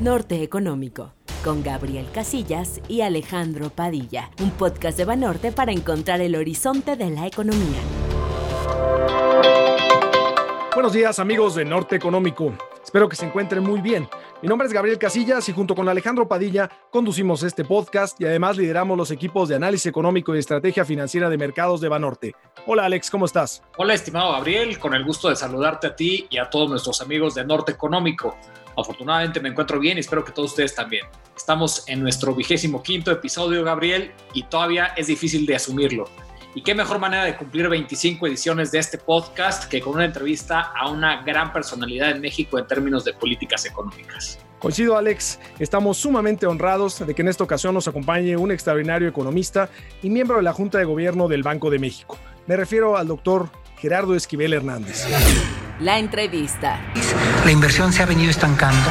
Norte Económico, con Gabriel Casillas y Alejandro Padilla, un podcast de Banorte para encontrar el horizonte de la economía. Buenos días amigos de Norte Económico. Espero que se encuentren muy bien. Mi nombre es Gabriel Casillas y junto con Alejandro Padilla conducimos este podcast y además lideramos los equipos de análisis económico y estrategia financiera de mercados de Banorte. Hola Alex, ¿cómo estás? Hola estimado Gabriel, con el gusto de saludarte a ti y a todos nuestros amigos de Norte Económico. Afortunadamente me encuentro bien y espero que todos ustedes también. Estamos en nuestro vigésimo quinto episodio, Gabriel, y todavía es difícil de asumirlo. Y qué mejor manera de cumplir 25 ediciones de este podcast que con una entrevista a una gran personalidad en México en términos de políticas económicas. Coincido, Alex. Estamos sumamente honrados de que en esta ocasión nos acompañe un extraordinario economista y miembro de la Junta de Gobierno del Banco de México. Me refiero al doctor Gerardo Esquivel Hernández. La entrevista. La inversión se ha venido estancando.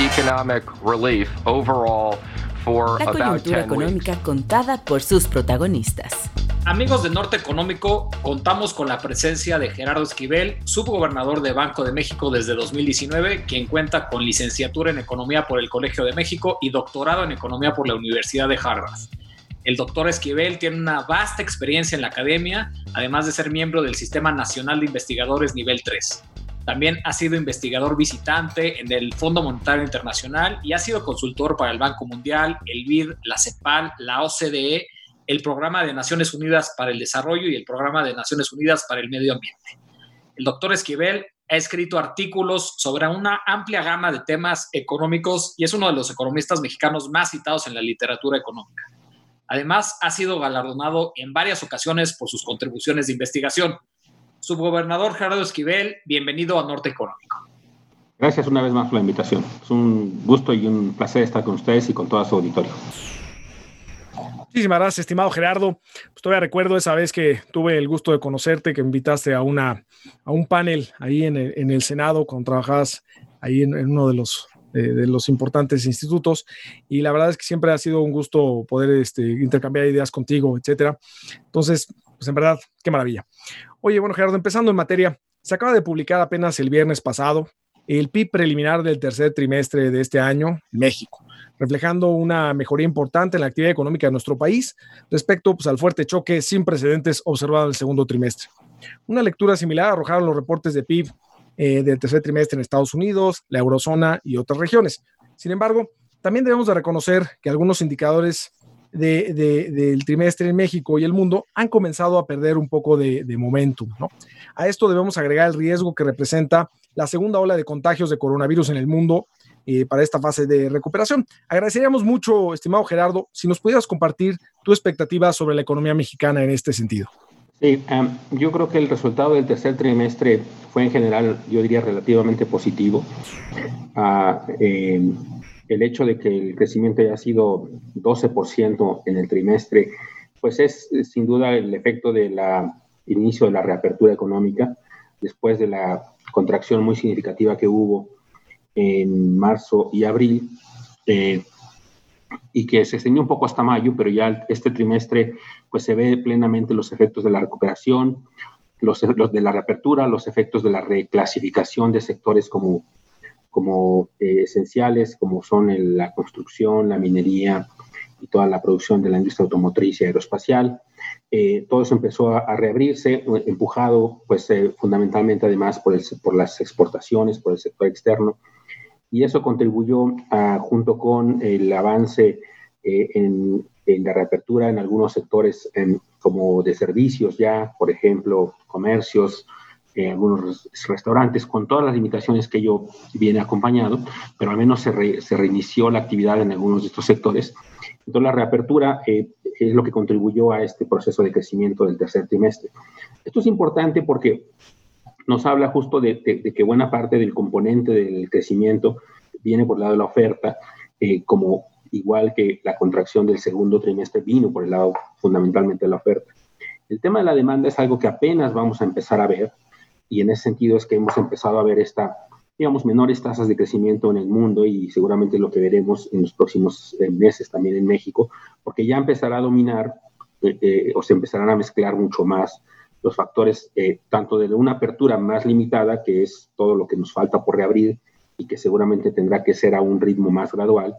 Economic relief overall la coyuntura económica contada por sus protagonistas. Amigos de Norte Económico, contamos con la presencia de Gerardo Esquivel, subgobernador de Banco de México desde 2019, quien cuenta con licenciatura en Economía por el Colegio de México y doctorado en Economía por la Universidad de Harvard. El doctor Esquivel tiene una vasta experiencia en la academia, además de ser miembro del Sistema Nacional de Investigadores Nivel 3. También ha sido investigador visitante en el Fondo Monetario Internacional y ha sido consultor para el Banco Mundial, el BID, la CEPAL, la OCDE, el Programa de Naciones Unidas para el Desarrollo y el Programa de Naciones Unidas para el Medio Ambiente. El doctor Esquivel ha escrito artículos sobre una amplia gama de temas económicos y es uno de los economistas mexicanos más citados en la literatura económica. Además, ha sido galardonado en varias ocasiones por sus contribuciones de investigación. Subgobernador Gerardo Esquivel, bienvenido a Norte Económico. Gracias una vez más por la invitación. Es un gusto y un placer estar con ustedes y con toda su auditorio. Muchísimas gracias, estimado Gerardo. Pues todavía recuerdo esa vez que tuve el gusto de conocerte, que invitaste a, una, a un panel ahí en el, en el Senado cuando trabajabas ahí en, uno de los, de los importantes institutos. Y la verdad es que siempre ha sido un gusto poder este, intercambiar ideas contigo, etcétera. Entonces, pues en verdad, qué maravilla. Oye, bueno, Gerardo, empezando en materia, se acaba de publicar apenas el viernes pasado el PIB preliminar del tercer trimestre de este año México, reflejando una mejoría importante en la actividad económica de nuestro país respecto pues, al fuerte choque sin precedentes observado en el segundo trimestre. Una lectura similar arrojaron los reportes de PIB eh, del tercer trimestre en Estados Unidos, la eurozona y otras regiones. Sin embargo, también debemos de reconocer que algunos indicadores del trimestre en México y el mundo han comenzado a perder un poco de, momentum. ¿no? A esto debemos agregar el riesgo que representa la segunda ola de contagios de coronavirus en el mundo eh, para esta fase de recuperación. Agradeceríamos mucho, estimado Gerardo, si nos pudieras compartir tu expectativa sobre la economía mexicana en este sentido. Sí, em, yo creo que el resultado del tercer trimestre fue en general, yo diría, relativamente positivo. Ah, em, el hecho de que el crecimiento haya sido 12% en el trimestre, pues es sin duda el efecto del inicio de la reapertura económica, después de la contracción muy significativa que hubo en marzo y abril, eh, y que se extendió un poco hasta mayo, pero ya este trimestre pues se ve plenamente los efectos de la recuperación, los, los de la reapertura, los efectos de la reclasificación de sectores como como eh, esenciales, como son la construcción, la minería y toda la producción de la industria automotriz y aeroespacial. Eh, todo eso empezó a, reabrirse, empujado pues eh, fundamentalmente además por, el, por las exportaciones, por el sector externo. Y eso contribuyó junto con el avance en, en, la reapertura en algunos sectores como de servicios ya, por ejemplo, comercios, eh, algunos restaurantes, con todas las limitaciones que ello viene acompañado, pero al menos se, se reinició la actividad en algunos de estos sectores. Entonces, la reapertura eh, es lo que contribuyó a este proceso de crecimiento del tercer trimestre. Esto es importante porque nos habla justo de, que buena parte del componente del crecimiento viene por el lado de la oferta, eh, como igual que la contracción del segundo trimestre vino por el lado fundamentalmente de la oferta. El tema de la demanda es algo que apenas vamos a empezar a ver y en ese sentido es que hemos empezado a ver esta, digamos, menores tasas de crecimiento en el mundo y seguramente lo que veremos en los próximos eh, meses también en México, porque ya empezará a dominar eh, eh, o se empezarán a mezclar mucho más los factores, tanto de una apertura más limitada, que es todo lo que nos falta por reabrir y que seguramente tendrá que ser a un ritmo más gradual.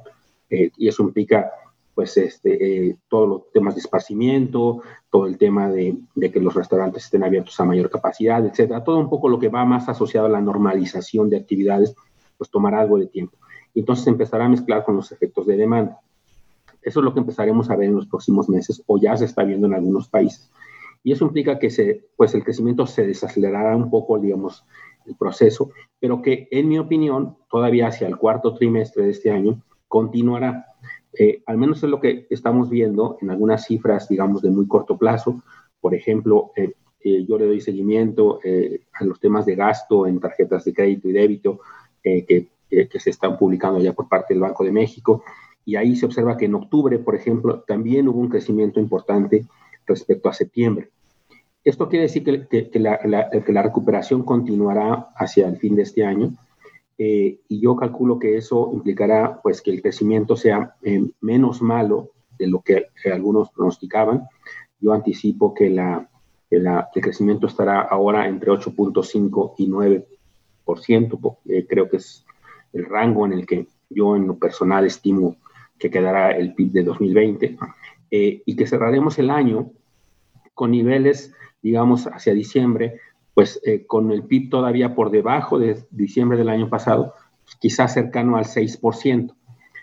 Eh, y eso implica pues este, eh, todos los temas de esparcimiento, todo el tema de, de, que los restaurantes estén abiertos a mayor capacidad, etcétera. Todo un poco lo que va más asociado a la normalización de actividades, pues tomará algo de tiempo. Y entonces empezará a mezclar con los efectos de demanda. Eso es lo que empezaremos a ver en los próximos meses o ya se está viendo en algunos países. Y eso implica que se, pues el crecimiento se desacelerará un poco, digamos, el proceso, pero que en mi opinión, todavía hacia el cuarto trimestre de este año, continuará. Eh, al menos es lo que estamos viendo en algunas cifras, digamos, de muy corto plazo. Por ejemplo, eh, eh, yo le doy seguimiento a los temas de gasto en tarjetas de crédito y débito que, se están publicando ya por parte del Banco de México. Y ahí se observa que en octubre, por ejemplo, también hubo un crecimiento importante respecto a septiembre. Esto quiere decir que la recuperación continuará hacia el fin de este año eh, y yo calculo que eso implicará pues que el crecimiento sea eh, menos malo de lo que, algunos pronosticaban. Yo anticipo que, la, la, el crecimiento estará ahora entre 8.5 y 9%, eh, creo que es el rango en el que yo en lo personal estimo que quedará el PIB de 2020, y que cerraremos el año con niveles, digamos, hacia diciembre pues eh, con el PIB todavía por debajo de diciembre del año pasado, pues, quizás cercano al 6%.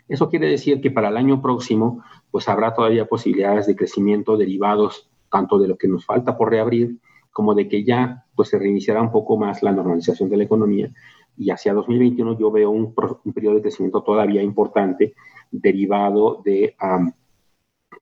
Eso quiere decir que para el año próximo, pues habrá todavía posibilidades de crecimiento derivados tanto de lo que nos falta por reabrir, como de que ya pues se reiniciará un poco más la normalización de la economía. Y hacia 2021 yo veo un, periodo de crecimiento todavía importante derivado de,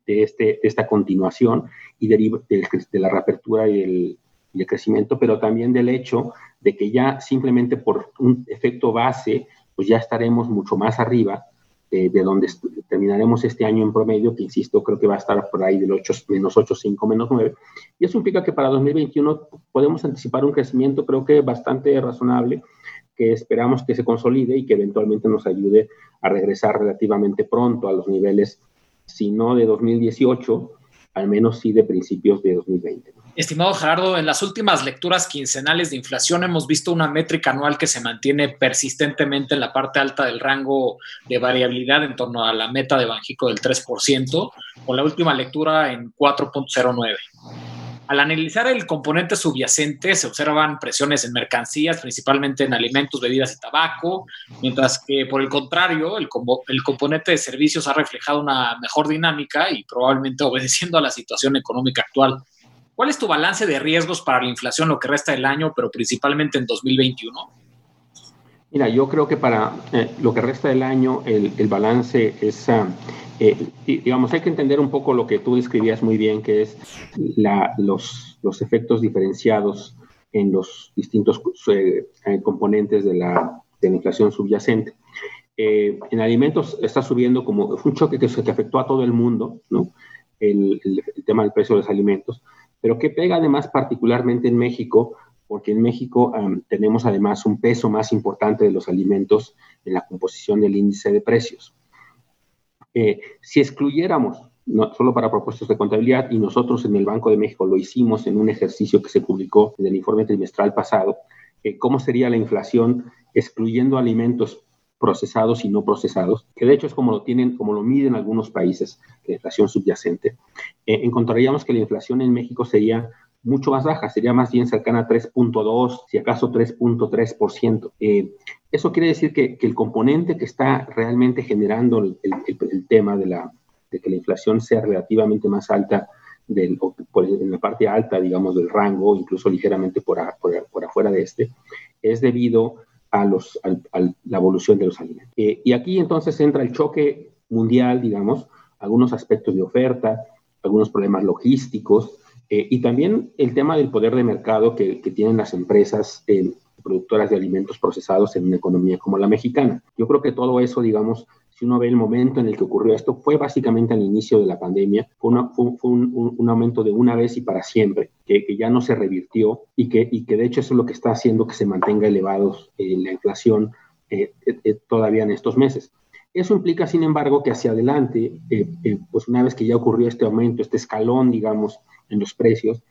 de, este, de esta continuación y de, de la reapertura y el, y el crecimiento, pero también del hecho de que ya simplemente por un efecto base, pues ya estaremos mucho más arriba de donde terminaremos este año en promedio, que insisto, creo que va a estar por ahí del 8, menos 8, 5, menos 9. Y eso implica que para 2021 podemos anticipar un crecimiento, creo que bastante razonable, que esperamos que se consolide y que eventualmente nos ayude a regresar relativamente pronto a los niveles, si no de 2018, al menos sí de principios de 2020. Estimado Gerardo, en las últimas lecturas quincenales de inflación hemos visto una métrica anual que se mantiene persistentemente en la parte alta del rango de variabilidad en torno a la meta de Banjico del 3%, con la última lectura en 4.09. Al analizar el componente subyacente, se observan presiones en mercancías, principalmente en alimentos, bebidas y tabaco, mientras que por el contrario, el, el, componente de servicios ha reflejado una mejor dinámica y probablemente obedeciendo a la situación económica actual. ¿Cuál es tu balance de riesgos para la inflación lo que resta del año, pero principalmente en 2021? Mira, yo creo que para eh, lo que resta del año el, el balance es... Uh, eh, digamos, hay que entender un poco lo que tú describías muy bien, que es los, los, efectos diferenciados en los distintos eh, componentes de la, la, inflación subyacente. Eh, en alimentos está subiendo como un choque que, que afectó a todo el mundo, ¿no? El, el, tema del precio de los alimentos, pero que pega además particularmente en México, porque en México tenemos además un peso más importante de los alimentos en la composición del índice de precios. Si excluyéramos, no, solo para propósitos de contabilidad, y nosotros en el Banco de México lo hicimos en un ejercicio que se publicó en el informe trimestral pasado, eh, ¿cómo sería la inflación excluyendo alimentos procesados y no procesados, que de hecho es como lo tienen, como lo miden algunos países, la inflación subyacente, eh, encontraríamos que la inflación en México sería mucho más baja, sería más bien cercana a 3.2, si acaso 3.3%. Eh, eso quiere decir que, el componente que está realmente generando el, tema de, la, de, que la inflación sea relativamente más alta en la parte alta, digamos, del rango, incluso ligeramente por, por, afuera de este, es debido a, los, la evolución de los alimentos. Eh, y aquí entonces entra el choque mundial, digamos, algunos aspectos de oferta, algunos problemas logísticos, eh, y también el tema del poder de mercado que, tienen las empresas eh, productoras de alimentos procesados en una economía como la mexicana. Yo creo que todo eso, digamos, si uno ve el momento en el que ocurrió esto, fue básicamente al inicio de la pandemia, fue, un, aumento de una vez y para siempre, que, ya no se revirtió y que, y que de hecho eso es lo que está haciendo que se mantenga elevados eh, la inflación todavía en estos meses. Eso implica, sin embargo, que hacia adelante, pues una vez que ya ocurrió este aumento, este escalón, digamos, en los precios.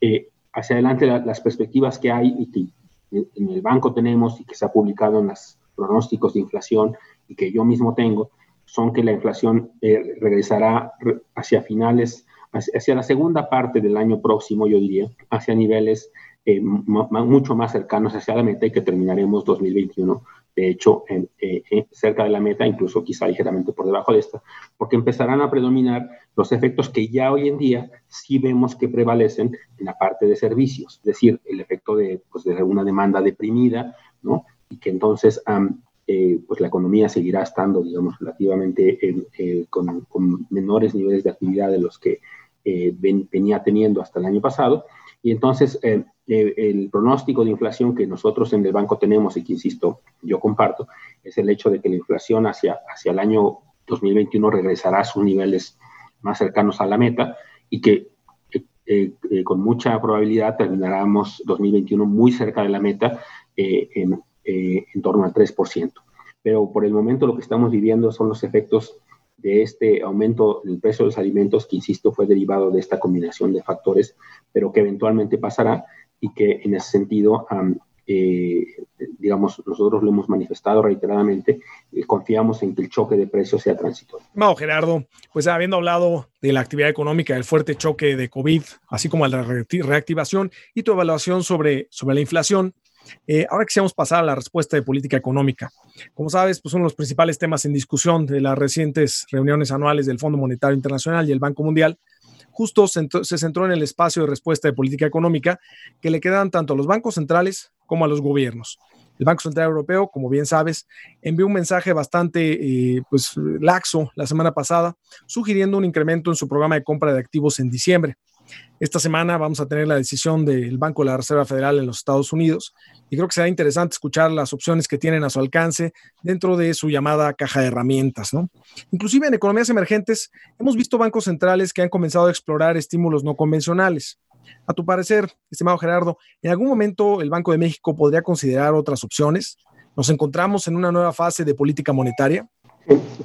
Eh, hacia adelante las perspectivas que hay y que en el banco tenemos y que se ha publicado en las pronósticos de inflación y que yo mismo tengo son que la inflación eh, regresará hacia finales, hacia la segunda parte del año próximo, yo diría, hacia niveles eh, mucho más cercanos hacia la meta y que terminaremos 2021 de hecho, en, eh, eh, cerca de la meta, incluso quizá ligeramente por debajo de esta, porque empezarán a predominar los efectos que ya hoy en día sí vemos que prevalecen en la parte de servicios, es decir, el efecto de, pues, de una demanda deprimida, ¿no? Y que entonces eh, pues la economía seguirá estando, digamos, relativamente con, con, menores niveles de actividad de los que venía teniendo hasta el año pasado. Y entonces eh, el pronóstico de inflación que nosotros en el banco tenemos y que, insisto, yo comparto, es el hecho de que la inflación hacia, hacia el año 2021 regresará a sus niveles más cercanos a la meta y que eh, eh, con mucha probabilidad terminaremos 2021 muy cerca de la meta en, en torno al 3%. Pero por el momento lo que estamos viviendo son los efectos de este aumento del precio de los alimentos, que insisto, fue derivado de esta combinación de factores, pero que eventualmente pasará y que en ese sentido, eh, digamos, nosotros lo hemos manifestado reiteradamente, y confiamos en que el choque de precios sea transitorio. No, Gerardo, pues habiendo hablado de la actividad económica, del fuerte choque de COVID, así como la reactivación y tu evaluación sobre, sobre la inflación, eh, ahora quisiéramos pasar a la respuesta de política económica. Como sabes, pues uno de los principales temas en discusión de las recientes reuniones anuales del Fondo Monetario Internacional y el Banco Mundial justo se centró en el espacio de respuesta de política económica que le quedan tanto a los bancos centrales como a los gobiernos. El Banco Central Europeo, como bien sabes, envió un mensaje bastante eh, pues, laxo la semana pasada, sugiriendo un incremento en su programa de compra de activos en diciembre. Esta semana vamos a tener la decisión del Banco de la Reserva Federal en los Estados Unidos y creo que será interesante escuchar las opciones que tienen a su alcance dentro de su llamada caja de herramientas. ¿no? Inclusive en economías emergentes hemos visto bancos centrales que han comenzado a explorar estímulos no convencionales. A tu parecer, estimado Gerardo, ¿en algún momento el Banco de México podría considerar otras opciones? ¿Nos encontramos en una nueva fase de política monetaria?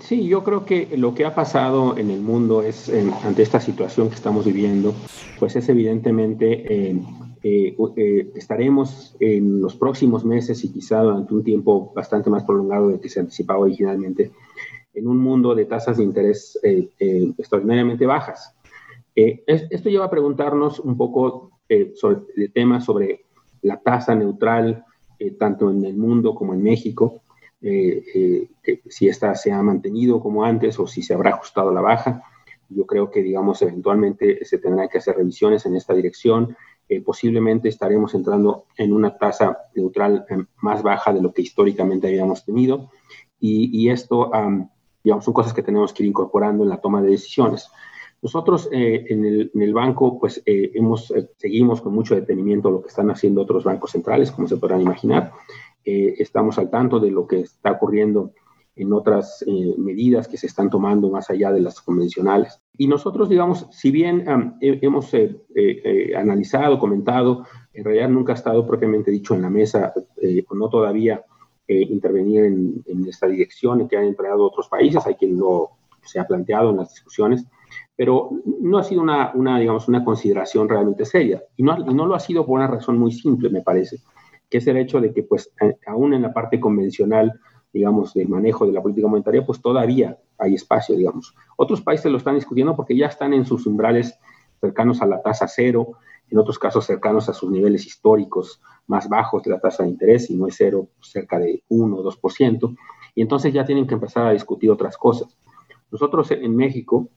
Sí, yo creo que lo que ha pasado en el mundo es, ante esta situación que estamos viviendo, pues es evidentemente, eh, eh, eh, estaremos en los próximos meses y quizá durante un tiempo bastante más prolongado de que se anticipaba originalmente, en un mundo de tasas de interés extraordinariamente bajas. esto lleva a preguntarnos un poco sobre temas sobre la tasa neutral, tanto en el mundo como en México, eh, eh, que si esta se ha mantenido como antes o si se habrá ajustado a la baja. Yo creo que, digamos, eventualmente se tendrán que hacer revisiones en esta dirección. Eh, posiblemente estaremos entrando en una tasa neutral más baja de lo que históricamente habíamos tenido. Y, esto, digamos, son cosas que tenemos que ir incorporando en la toma de decisiones. Nosotros en el, en, el, banco, pues hemos, seguimos con mucho detenimiento lo que están haciendo otros bancos centrales, como se podrán imaginar. Eh, estamos al tanto de lo que está ocurriendo en otras eh, medidas que se están tomando más allá de las convencionales. Y nosotros, digamos, si bien hemos eh, analizado, comentado, en realidad nunca ha estado propiamente dicho en la mesa, o no todavía intervenir en, esta dirección en que han empleado otros países, hay quien lo se ha planteado en las discusiones, pero no ha sido una, una digamos, una consideración realmente seria. Y no, y no lo ha sido por una razón muy simple, me parece que es el hecho de que, pues, aún en la parte convencional, digamos, del manejo de la política monetaria, pues todavía hay espacio, digamos. Otros países lo están discutiendo porque ya están en sus umbrales cercanos a la tasa cero, en otros casos cercanos a sus niveles históricos más bajos de la tasa de interés, y no es cero, cerca de 1 o 2%, y entonces ya tienen que empezar a discutir otras cosas. Nosotros en México,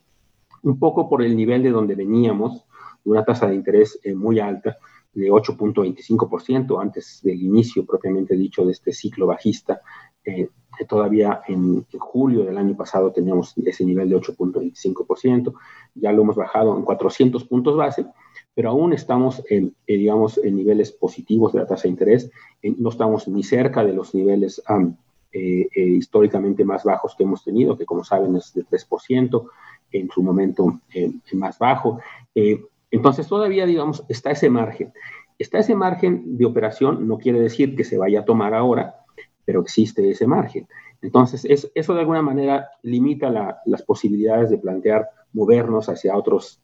un poco por el nivel de donde veníamos, de una tasa de interés eh, muy alta, de 8.25% antes del inicio propiamente dicho de este ciclo bajista. Eh, todavía en, julio del año pasado teníamos ese nivel de 8.25%, ya lo hemos bajado en 400 puntos base, pero aún estamos en, eh, digamos, en niveles positivos de la tasa de interés, no estamos ni cerca de los niveles eh, históricamente más bajos que hemos tenido, que como saben es de 3%, en su momento más bajo. Entonces todavía, digamos, está ese margen. Está ese margen de operación, no quiere decir que se vaya a tomar ahora, pero existe ese margen. Entonces, eso de alguna manera limita las posibilidades de plantear movernos hacia, otros,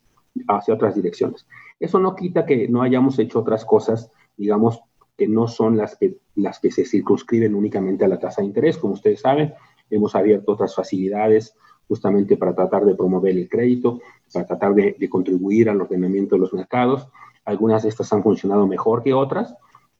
hacia otras direcciones. Eso no quita que no hayamos hecho otras cosas, digamos, que no son las que, las que se circunscriben únicamente a la tasa de interés. Como ustedes saben, hemos abierto otras facilidades justamente para tratar de promover el crédito, para tratar de, contribuir al ordenamiento de los mercados. Algunas de estas han funcionado mejor que otras.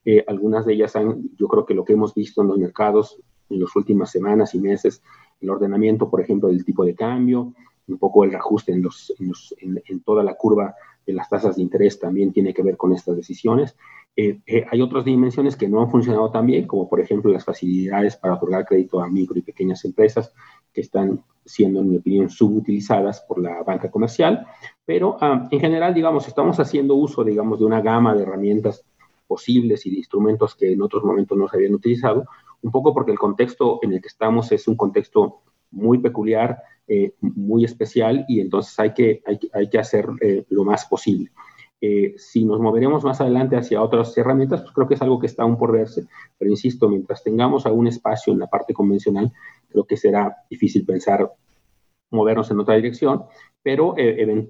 Eh, algunas de ellas han, yo creo que lo que hemos visto en los mercados en las últimas semanas y meses, el ordenamiento, por ejemplo, del tipo de cambio, un poco el ajuste en, los, en, toda la curva de las tasas de interés también tiene que ver con estas decisiones. Eh, eh, hay otras dimensiones que no han funcionado tan bien, como por ejemplo las facilidades para otorgar crédito a micro y pequeñas empresas, que están siendo, en mi opinión, subutilizadas por la banca comercial. Pero ah, en general, digamos, estamos haciendo uso, digamos, de una gama de herramientas posibles y de instrumentos que en otros momentos no se habían utilizado, un poco porque el contexto en el que estamos es un contexto muy peculiar, eh, muy especial y entonces hay que, hay, que hacer lo más posible. Eh, si nos moveremos más adelante hacia otras herramientas, pues creo que es algo que está aún por verse. Pero insisto, mientras tengamos algún espacio en la parte convencional, creo que será difícil pensar movernos en otra dirección, pero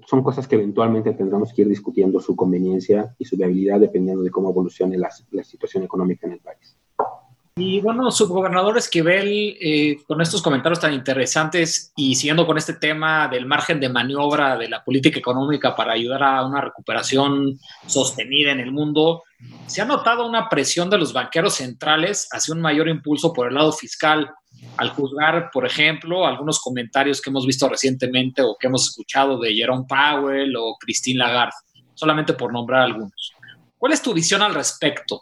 son cosas que eventualmente tendremos que ir discutiendo su conveniencia y su viabilidad dependiendo de cómo evolucione la situación económica en el país. Y bueno, subgobernador Esquivel, eh, con estos comentarios tan interesantes y siguiendo con este tema del margen de maniobra de la política económica para ayudar a una recuperación sostenida en el mundo, se ha notado una presión de los banqueros centrales hacia un mayor impulso por el lado fiscal, al juzgar, por ejemplo, algunos comentarios que hemos visto recientemente o que hemos escuchado de Jerome Powell o Christine Lagarde, solamente por nombrar algunos. ¿Cuál es tu visión al respecto?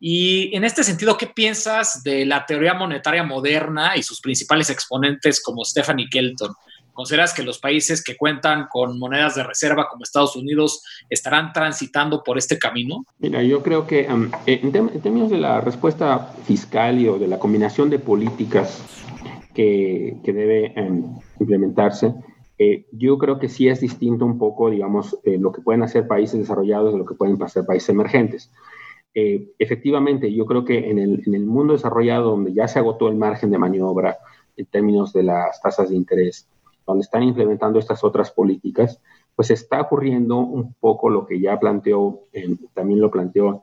Y en este sentido, ¿qué piensas de la teoría monetaria moderna y sus principales exponentes como Stephanie Kelton? ¿Consideras que los países que cuentan con monedas de reserva como Estados Unidos estarán transitando por este camino? Mira, yo creo que um, en, términos de la respuesta fiscal y o de la combinación de políticas que, que debe um, implementarse, eh, yo creo que sí es distinto un poco, digamos, eh, lo que pueden hacer países desarrollados de lo que pueden hacer países emergentes. Eh, efectivamente, yo creo que en el, mundo desarrollado, donde ya se agotó el margen de maniobra en términos de las tasas de interés, donde están implementando estas otras políticas, pues está ocurriendo un poco lo que ya planteó, eh, también lo planteó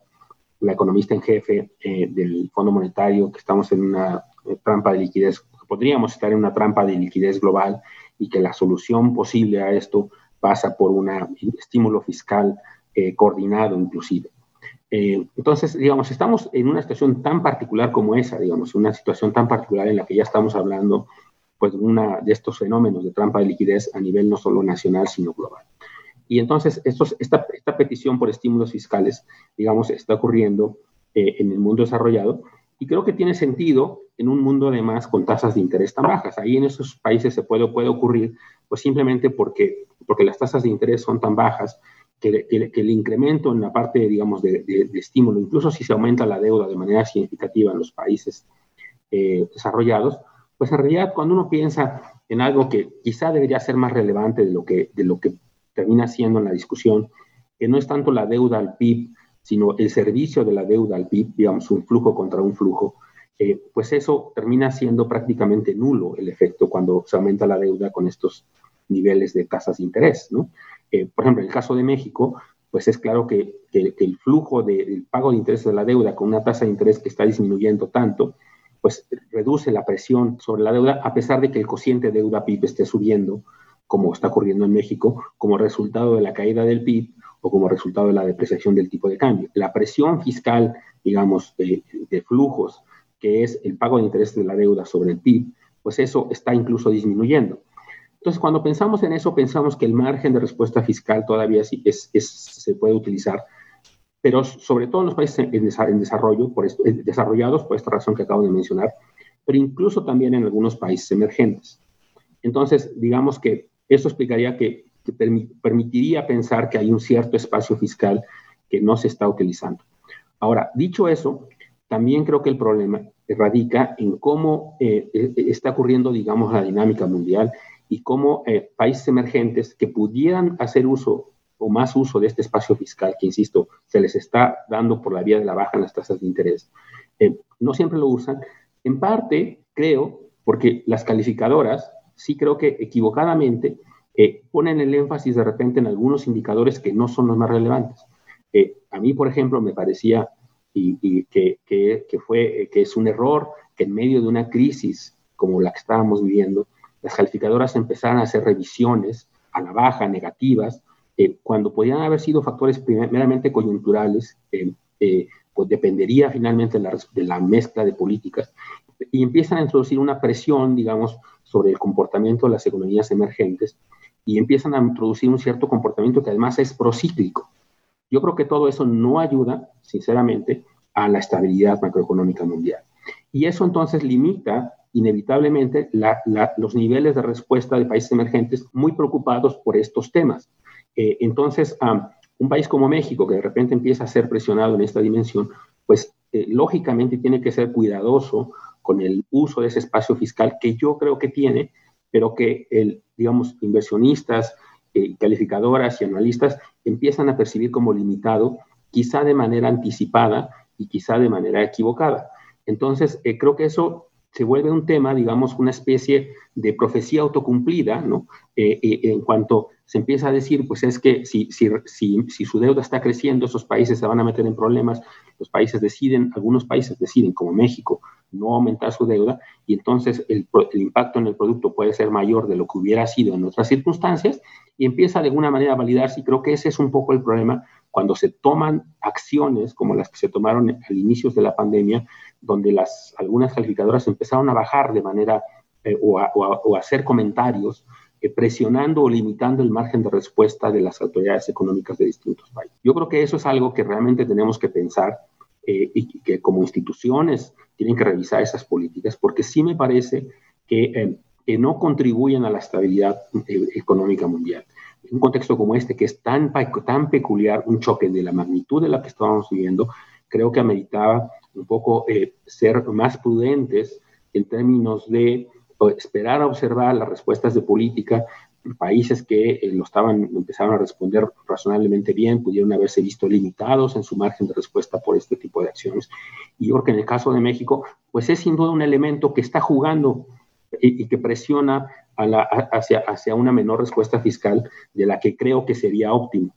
la economista en jefe eh, del Fondo Monetario, que estamos en una trampa de liquidez, podríamos estar en una trampa de liquidez global y que la solución posible a esto pasa por un estímulo fiscal coordinado inclusive. Eh, entonces, digamos, estamos en una situación tan particular como esa, digamos, una situación tan particular en la que ya estamos hablando pues, una, de estos fenómenos de trampa de liquidez a nivel no solo nacional, sino global. Y entonces, esta, petición por estímulos fiscales, digamos, está ocurriendo eh, en el mundo desarrollado y creo que tiene sentido en un mundo además con tasas de interés tan bajas. Ahí en esos países se puede, puede ocurrir, pues simplemente porque, porque las tasas de interés son tan bajas que, el incremento en la parte, digamos, de, estímulo, incluso si se aumenta la deuda de manera significativa en los países eh, desarrollados, pues en realidad cuando uno piensa en algo que quizá debería ser más relevante de lo que, de lo que termina siendo en la discusión, que no es tanto la deuda al PIB, sino el servicio de la deuda al PIB, digamos, un flujo contra un flujo, eh, pues eso termina siendo prácticamente nulo el efecto cuando se aumenta la deuda con estos niveles de tasas de interés, ¿no? Por ejemplo, en el caso de México, pues es claro que, el flujo del pago de interés de la deuda con una tasa de interés que está disminuyendo tanto, pues reduce la presión sobre la deuda a pesar de que el cociente deuda PIB esté subiendo, como está ocurriendo en México, como resultado de la caída del PIB o como resultado de la depreciación del tipo de cambio. La presión fiscal, digamos, de, de flujos, que es el pago de interés de la deuda sobre el PIB, pues eso está incluso disminuyendo. Entonces, cuando pensamos en eso, pensamos que el margen de respuesta fiscal todavía sí es, se puede utilizar, pero sobre todo en los países en, desarrollo, por desarrollados, por esta razón que acabo de mencionar, pero incluso también en algunos países emergentes. Entonces, digamos que eso explicaría que, permitiría pensar que hay un cierto espacio fiscal que no se está utilizando. Ahora, dicho eso, también creo que el problema radica en cómo eh, e, e, está ocurriendo, digamos, la dinámica mundial y cómo eh, países emergentes que pudieran hacer uso o más uso de este espacio fiscal, que insisto, se les está dando por la vía de la baja en las tasas de interés, eh, no siempre lo usan. En parte, creo, porque las calificadoras, sí creo que equivocadamente, eh, ponen el énfasis de repente en algunos indicadores que no son los más relevantes. a mí, por ejemplo, me parecía y, que, que, que, fue, que es un error que en medio de una crisis como la que estábamos viviendo, las calificadoras empezaron a hacer revisiones a la baja, negativas, eh, cuando podían haber sido factores meramente coyunturales, eh, eh, pues dependería finalmente de la, mezcla de políticas, y empiezan a introducir una presión, digamos, sobre el comportamiento de las economías emergentes, y empiezan a introducir un cierto comportamiento que además es procíclico. Yo creo que todo eso no ayuda, sinceramente, a la estabilidad macroeconómica mundial. Y eso entonces limita inevitablemente los niveles de respuesta de países emergentes muy preocupados por estos temas. Eh, entonces, un país como México, que de repente empieza a ser presionado en esta dimensión, pues eh, lógicamente tiene que ser cuidadoso con el uso de ese espacio fiscal que yo creo que tiene, pero que, el, digamos, inversionistas, eh, calificadoras y analistas empiezan a percibir como limitado, quizá de manera anticipada y quizá de manera equivocada. Entonces, eh, creo que eso se vuelve un tema, digamos, una especie de profecía autocumplida, ¿no? Eh, eh, en cuanto se empieza a decir, pues es que si, si, si, su deuda está creciendo, esos países se van a meter en problemas, los países deciden, algunos países deciden, como México, no aumentar su deuda, y entonces el, el impacto en el producto puede ser mayor de lo que hubiera sido en otras circunstancias, y empieza de alguna manera a validarse, y creo que ese es un poco el problema cuando se toman acciones como las que se tomaron al inicio de la pandemia, donde las, algunas calificadoras empezaron a bajar de manera eh, o, a, hacer comentarios eh, presionando o limitando el margen de respuesta de las autoridades económicas de distintos países. Yo creo que eso es algo que realmente tenemos que pensar eh, y que como instituciones tienen que revisar esas políticas, porque sí me parece que, no contribuyen a la estabilidad económica mundial. En un contexto como este, que es tan, tan peculiar, un choque de la magnitud de la que estábamos viviendo, creo que ameritaba un poco eh, ser más prudentes en términos de esperar a observar las respuestas de política. Países que eh, lo estaban, empezaron a responder razonablemente bien, pudieron haberse visto limitados en su margen de respuesta por este tipo de acciones. Y yo creo que en el caso de México, pues es sin duda un elemento que está jugando y, que presiona hacia, hacia una menor respuesta fiscal de la que creo que sería óptimo.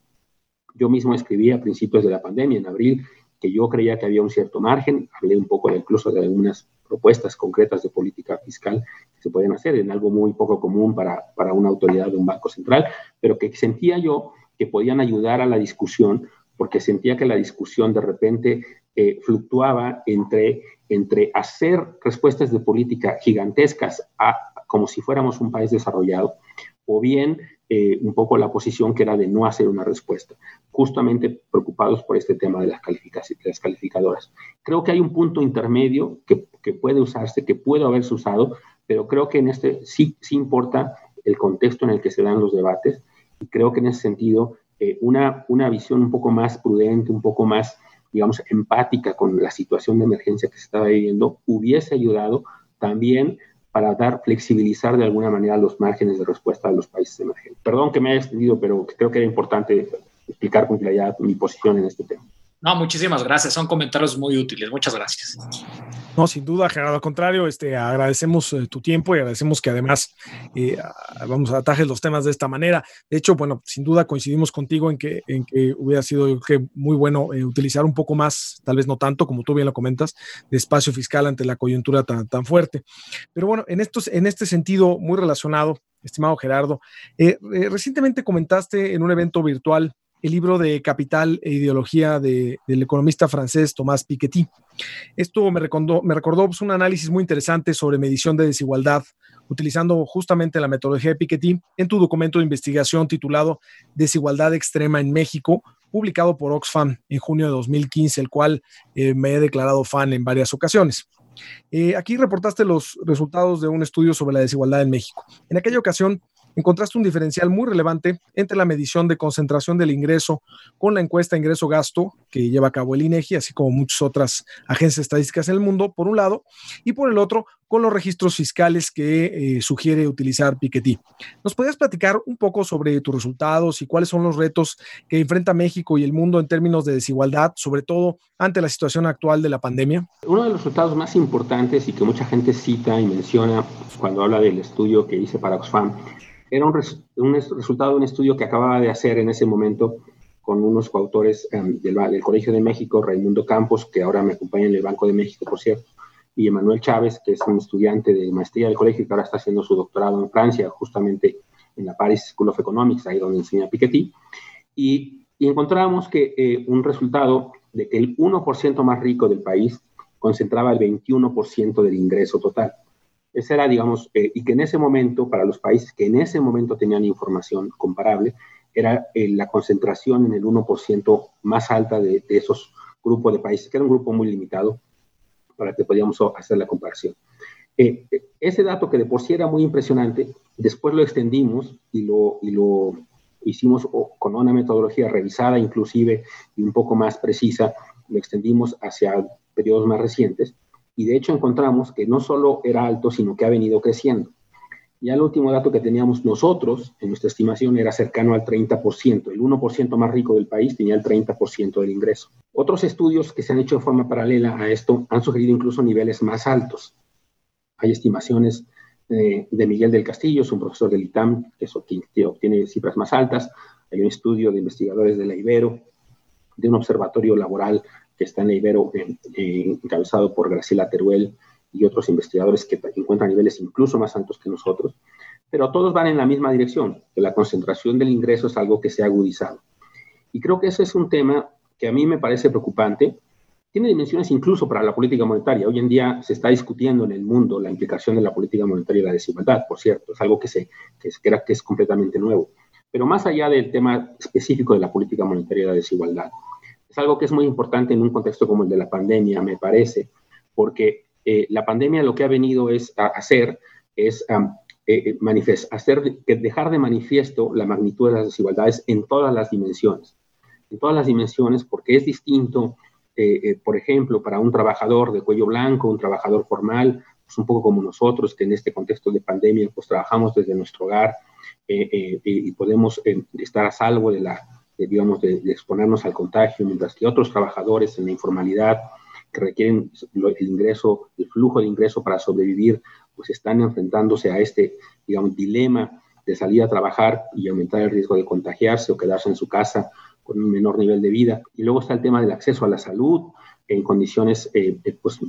Yo mismo escribí a principios de la pandemia, en abril, que yo creía que había un cierto margen, hablé un poco incluso de algunas propuestas concretas de política fiscal que se pueden hacer en algo muy poco común para, para una autoridad de un banco central, pero que sentía yo que podían ayudar a la discusión porque sentía que la discusión de repente eh, fluctuaba entre, entre hacer respuestas de política gigantescas como si fuéramos un país desarrollado, o bien eh, un poco la posición que era de no hacer una respuesta, justamente preocupados por este tema de las, las calificadoras. Creo que hay un punto intermedio que, que, puede usarse, que puede haberse usado, pero creo que en este sí, sí importa el contexto en el que se dan los debates y creo que en ese sentido eh, una, una visión un poco más prudente, un poco más, digamos, empática con la situación de emergencia que se estaba viviendo, hubiese ayudado también para dar, flexibilizar de alguna manera los márgenes de respuesta de los países emergentes. Perdón que me haya extendido, pero creo que era importante explicar con claridad mi posición en este tema. No, muchísimas gracias. Son comentarios muy útiles. Muchas gracias. No, sin duda, Gerardo. Al contrario, este, agradecemos eh, tu tiempo y agradecemos que además eh, vamos a atajes los temas de esta manera. De hecho, bueno, sin duda coincidimos contigo en que, en que hubiera sido muy bueno eh, utilizar un poco más, tal vez no tanto, como tú bien lo comentas, de espacio fiscal ante la coyuntura tan, tan fuerte. Pero bueno, en, estos, en este sentido, muy relacionado, estimado Gerardo, recientemente comentaste en un evento virtual el libro de Capital e Ideología del economista francés Tomás Piketty. Esto me recordó, me recordó pues, un análisis muy interesante sobre medición de desigualdad, utilizando justamente la metodología de Piketty en tu documento de investigación titulado Desigualdad Extrema en México, publicado por Oxfam en junio de 2015, el cual eh, me he declarado fan en varias ocasiones. Eh, aquí reportaste los resultados de un estudio sobre la desigualdad en México. En aquella ocasión encontraste un diferencial muy relevante entre la medición de concentración del ingreso con la encuesta ingreso-gasto que lleva a cabo el INEGI, así como muchas otras agencias estadísticas en el mundo, por un lado, y por el otro, con los registros fiscales que eh, sugiere utilizar Piketty. ¿Nos podrías platicar un poco sobre tus resultados y cuáles son los retos que enfrenta México y el mundo en términos de desigualdad, sobre todo ante la situación actual de la pandemia? Uno de los resultados más importantes y que mucha gente cita y menciona cuando habla del estudio que hice para Oxfam era un, resultado de un estudio que acababa de hacer en ese momento con unos coautores em, del, Colegio de México, Raimundo Campos, que ahora me acompaña en el Banco de México, por cierto, y Emanuel Chávez, que es un estudiante de maestría del colegio que ahora está haciendo su doctorado en Francia, justamente en la Paris School of Economics, ahí donde enseña Piketty. Y, y encontramos que eh, un resultado de que el 1% más rico del país concentraba el 21% del ingreso total. Ese era, digamos, eh, y que en ese momento, para los países que en ese momento tenían información comparable, era eh, la concentración en el 1% más alta de, de, esos grupos de países, que era un grupo muy limitado para que podíamos hacer la comparación. Eh, ese dato que de por sí era muy impresionante, después lo extendimos y lo, y lo hicimos con una metodología revisada inclusive y un poco más precisa, lo extendimos hacia periodos más recientes y de hecho encontramos que no solo era alto, sino que ha venido creciendo. Ya el último dato que teníamos nosotros en nuestra estimación era cercano al 30%. El 1% más rico del país tenía el 30% del ingreso. Otros estudios que se han hecho de forma paralela a esto han sugerido incluso niveles más altos. Hay estimaciones eh, de Miguel del Castillo, es un profesor del ITAM, que, que obtiene cifras más altas. Hay un estudio de investigadores de la Ibero, de un observatorio laboral que está en Ibero, encabezado por Graciela Teruel y otros investigadores que encuentran niveles incluso más altos que nosotros, pero todos van en la misma dirección, que la concentración del ingreso es algo que se ha agudizado. Y creo que ese es un tema que a mí me parece preocupante. Tiene dimensiones incluso para la política monetaria. Hoy en día se está discutiendo en el mundo la implicación de la política monetaria y la desigualdad, por cierto, es algo que, se, que, es, que es completamente nuevo. Pero más allá del tema específico de la política monetaria y la desigualdad, es algo que es muy importante en un contexto como el de la pandemia, me parece, porque eh, la pandemia lo que ha venido es a hacer es um, eh, hacer, dejar de manifiesto la magnitud de las desigualdades en todas las dimensiones. En todas las dimensiones, porque es distinto, eh, por ejemplo, para un trabajador de cuello blanco, un trabajador formal, pues un poco como nosotros, que en este contexto de pandemia, pues trabajamos desde nuestro hogar y podemos estar a salvo de la, digamos, de, de exponernos al contagio, mientras que otros trabajadores en la informalidad, que requieren el ingreso, el flujo de ingreso para sobrevivir, pues están enfrentándose a este, digamos, dilema de salir a trabajar y aumentar el riesgo de contagiarse o quedarse en su casa con un menor nivel de vida. Y luego está el tema del acceso a la salud en condiciones eh, eh pues,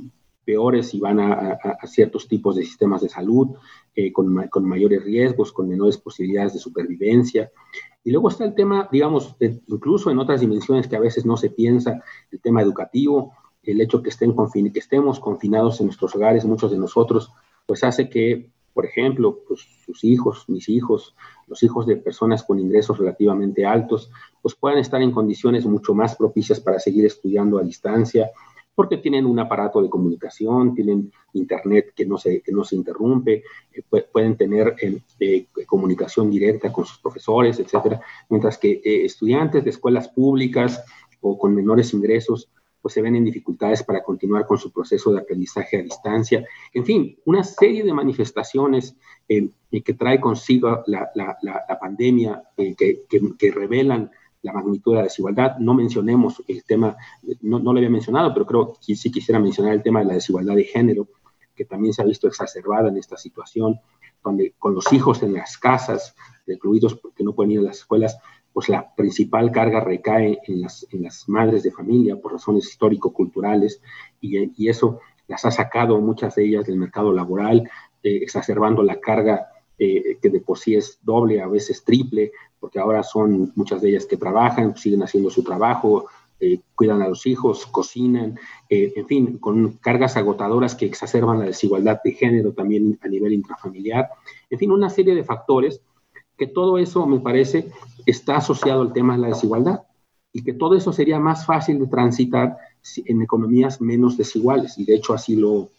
peores y van a, a, ciertos tipos de sistemas de salud eh, con, con, mayores riesgos, con menores posibilidades de supervivencia. Y luego está el tema, digamos, de, incluso en otras dimensiones que a veces no se piensa, el tema educativo, el hecho que, estén que estemos confinados en nuestros hogares, muchos de nosotros, pues hace que, por ejemplo, pues, sus hijos, mis hijos, los hijos de personas con ingresos relativamente altos, pues puedan estar en condiciones mucho más propicias para seguir estudiando a distancia, porque tienen un aparato de comunicación, tienen internet que no se, que no se interrumpe, eh, pueden tener eh, eh, comunicación directa con sus profesores, etcétera, mientras que estudiantes de escuelas públicas o con menores ingresos pues se ven en dificultades para continuar con su proceso de aprendizaje a distancia. En fin, una serie de manifestaciones que trae consigo la, pandemia eh, que, revelan la magnitud de la desigualdad. No mencionemos el tema, no, no lo había mencionado, pero creo que sí quisiera mencionar el tema de la desigualdad de género, que también se ha visto exacerbada en esta situación, donde con los hijos en las casas, recluidos porque no pueden ir a las escuelas, pues la principal carga recae en las, en las madres de familia por razones histórico-culturales y, eso las ha sacado muchas de ellas del mercado laboral, eh, exacerbando la carga eh, que de por sí es doble, a veces triple, porque ahora son muchas de ellas que trabajan, siguen haciendo su trabajo, eh, cuidan a los hijos, cocinan, eh, en fin, con cargas agotadoras que exacerban la desigualdad de género también a nivel intrafamiliar. En fin, una serie de factores que todo eso, me parece, está asociado al tema de la desigualdad y que todo eso sería más fácil de transitar en economías menos desiguales. Y de hecho así lo,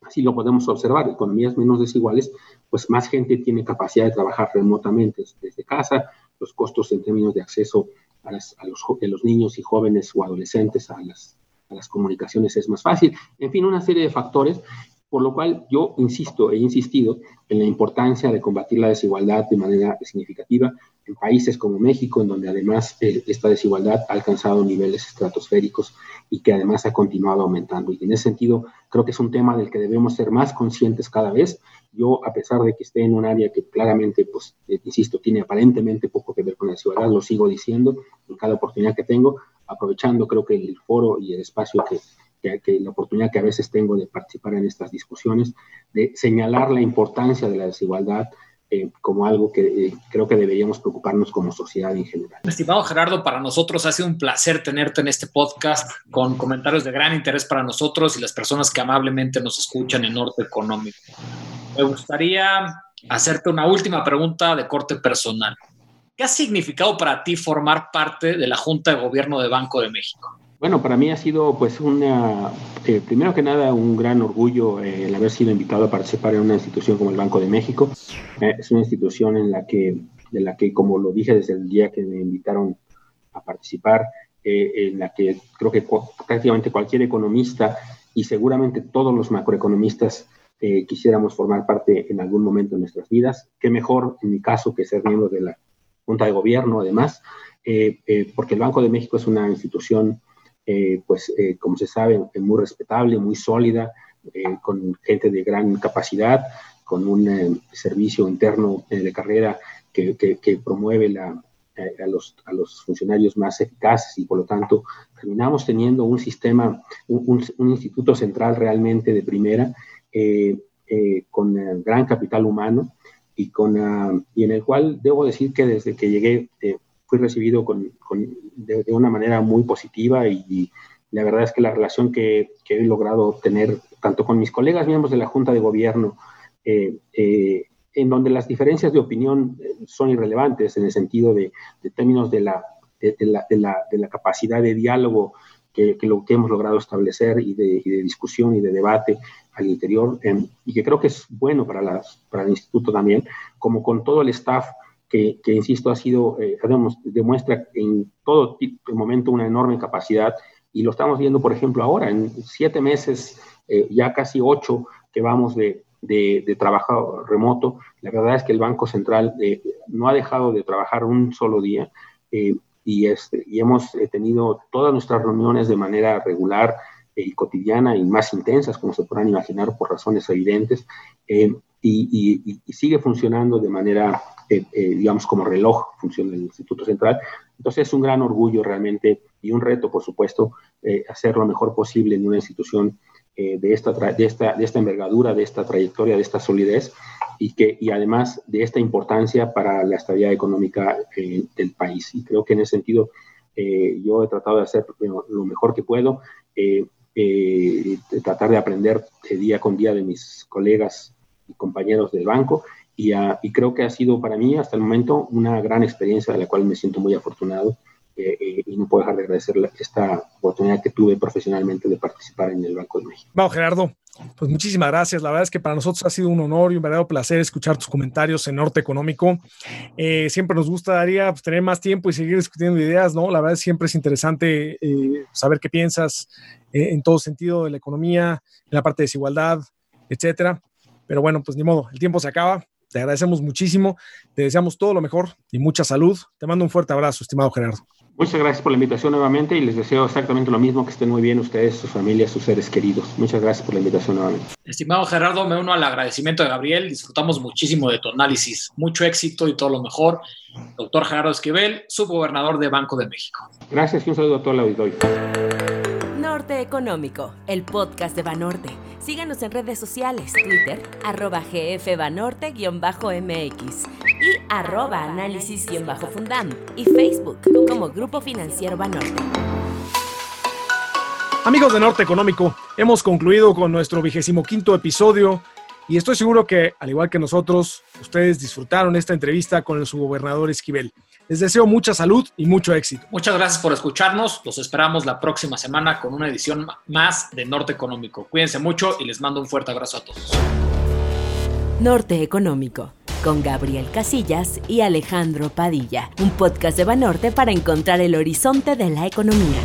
así lo podemos observar. Economías menos desiguales, pues más gente tiene capacidad de trabajar remotamente desde casa, los costos en términos de acceso a, las, a los, a los niños y jóvenes o adolescentes a las, a las comunicaciones es más fácil. En fin, una serie de factores Por lo cual yo insisto, he insistido en la importancia de combatir la desigualdad de manera significativa en países como México, en donde además eh, esta desigualdad ha alcanzado niveles estratosféricos y que además ha continuado aumentando. Y en ese sentido, creo que es un tema del que debemos ser más conscientes cada vez. Yo, a pesar de que esté en un área que claramente, pues, eh, insisto, tiene aparentemente poco que ver con la desigualdad, lo sigo diciendo en cada oportunidad que tengo, aprovechando creo que el foro y el espacio que, que, la oportunidad que a veces tengo de participar en estas discusiones, de señalar la importancia de la desigualdad eh, como algo que eh, creo que deberíamos preocuparnos como sociedad en general. Estimado Gerardo, para nosotros ha sido un placer tenerte en este podcast con comentarios de gran interés para nosotros y las personas que amablemente nos escuchan en Norte Económico. Me gustaría hacerte una última pregunta de corte personal. ¿Qué ha significado para ti formar parte de la Junta de Gobierno de Banco de México? Bueno, para mí ha sido, pues, una, eh, primero que nada, un gran orgullo eh, el haber sido invitado a participar en una institución como el Banco de México. Eh, es una institución en la que, de la que, como lo dije desde el día que me invitaron a participar, en la que creo que prácticamente cualquier economista y seguramente todos los macroeconomistas quisiéramos formar parte en algún momento de nuestras vidas. Qué mejor, en mi caso, que ser miembro de la Junta de Gobierno, además, porque el Banco de México es una institución eh, pues eh, como se sabe, muy respetable, muy sólida, eh, con gente de gran capacidad, con un servicio interno de carrera que, que, promueve a, los, a, los, funcionarios más eficaces y por lo tanto terminamos teniendo un sistema, un, un, instituto central realmente de primera, con gran capital humano y, con, ah, y en el cual debo decir que desde que llegué fui recibido con, de, una manera muy positiva y, la verdad es que la relación que, que, he logrado tener tanto con mis colegas miembros de la Junta de Gobierno, eh, eh, en donde las diferencias de opinión eh, son irrelevantes en el sentido de, de términos de la, de, la, de, la, capacidad de diálogo que, que, lo que hemos logrado establecer y de, discusión y de debate al interior, y que creo que es bueno para, las, para el instituto también, como con todo el staff que, insisto, ha sido, eh, demuestra en todo momento una enorme capacidad y lo estamos viendo, por ejemplo, ahora, en siete meses, eh, ya casi ocho que vamos de, de, trabajo remoto, la verdad es que el Banco Central eh, no ha dejado de trabajar un solo día y, este, y hemos tenido todas nuestras reuniones de manera regular y cotidiana y más intensas, como se podrán imaginar, por razones evidentes, y, y, sigue funcionando de manera eh, eh, digamos, como reloj funciona el Instituto Central. Entonces es un gran orgullo realmente y un reto, por supuesto, eh, hacer lo mejor posible en una institución de, esta de, esta, de esta envergadura, de esta trayectoria, de esta solidez y, que, y además de esta importancia para la estabilidad económica del país. Y creo que en ese sentido yo he tratado de hacer lo mejor que puedo. tratar de aprender día con día de mis colegas y compañeros del banco y, creo que ha sido para mí hasta el momento una gran experiencia de la cual me siento muy afortunado eh, eh, y no puedo dejar de agradecer esta oportunidad que tuve profesionalmente de participar en el Banco de México. Vamos, Gerardo. Pues muchísimas gracias. La verdad es que para nosotros ha sido un honor y un verdadero placer escuchar tus comentarios en Norte Económico. Eh, siempre nos gustaría pues, tener más tiempo y seguir discutiendo ideas, ¿no? La verdad siempre es interesante saber qué piensas en todo sentido de la economía, en la parte de desigualdad, etcétera. Pero bueno, pues ni modo, el tiempo se acaba. Te agradecemos muchísimo, te deseamos todo lo mejor y mucha salud. Te mando un fuerte abrazo, estimado Gerardo. Muchas gracias por la invitación nuevamente y les deseo exactamente lo mismo, que estén muy bien ustedes, sus familias, sus seres queridos. Muchas gracias por la invitación nuevamente. Estimado Gerardo, me uno al agradecimiento de Gabriel. Disfrutamos muchísimo de tu análisis. Mucho éxito y todo lo mejor. Doctor Gerardo Esquivel, subgobernador de Banco de México. Gracias y un saludo a todo el auditorio. Norte Económico, el podcast de Banorte Síganos en redes sociales, Twitter, arroba gfbanorte-mx y arroba análisis-fundam y Facebook como Grupo Financiero Banorte. Amigos de Norte Económico, hemos concluido con nuestro vigésimo quinto episodio y estoy seguro que, al igual que nosotros, ustedes disfrutaron esta entrevista con el subgobernador Esquivel. Les deseo mucha salud y mucho éxito. Muchas gracias por escucharnos. Los esperamos la próxima semana con una edición más de Norte Económico. Cuídense mucho y les mando un fuerte abrazo a todos. Norte Económico con Gabriel Casillas y Alejandro Padilla, un podcast de Banorte para encontrar el horizonte de la economía.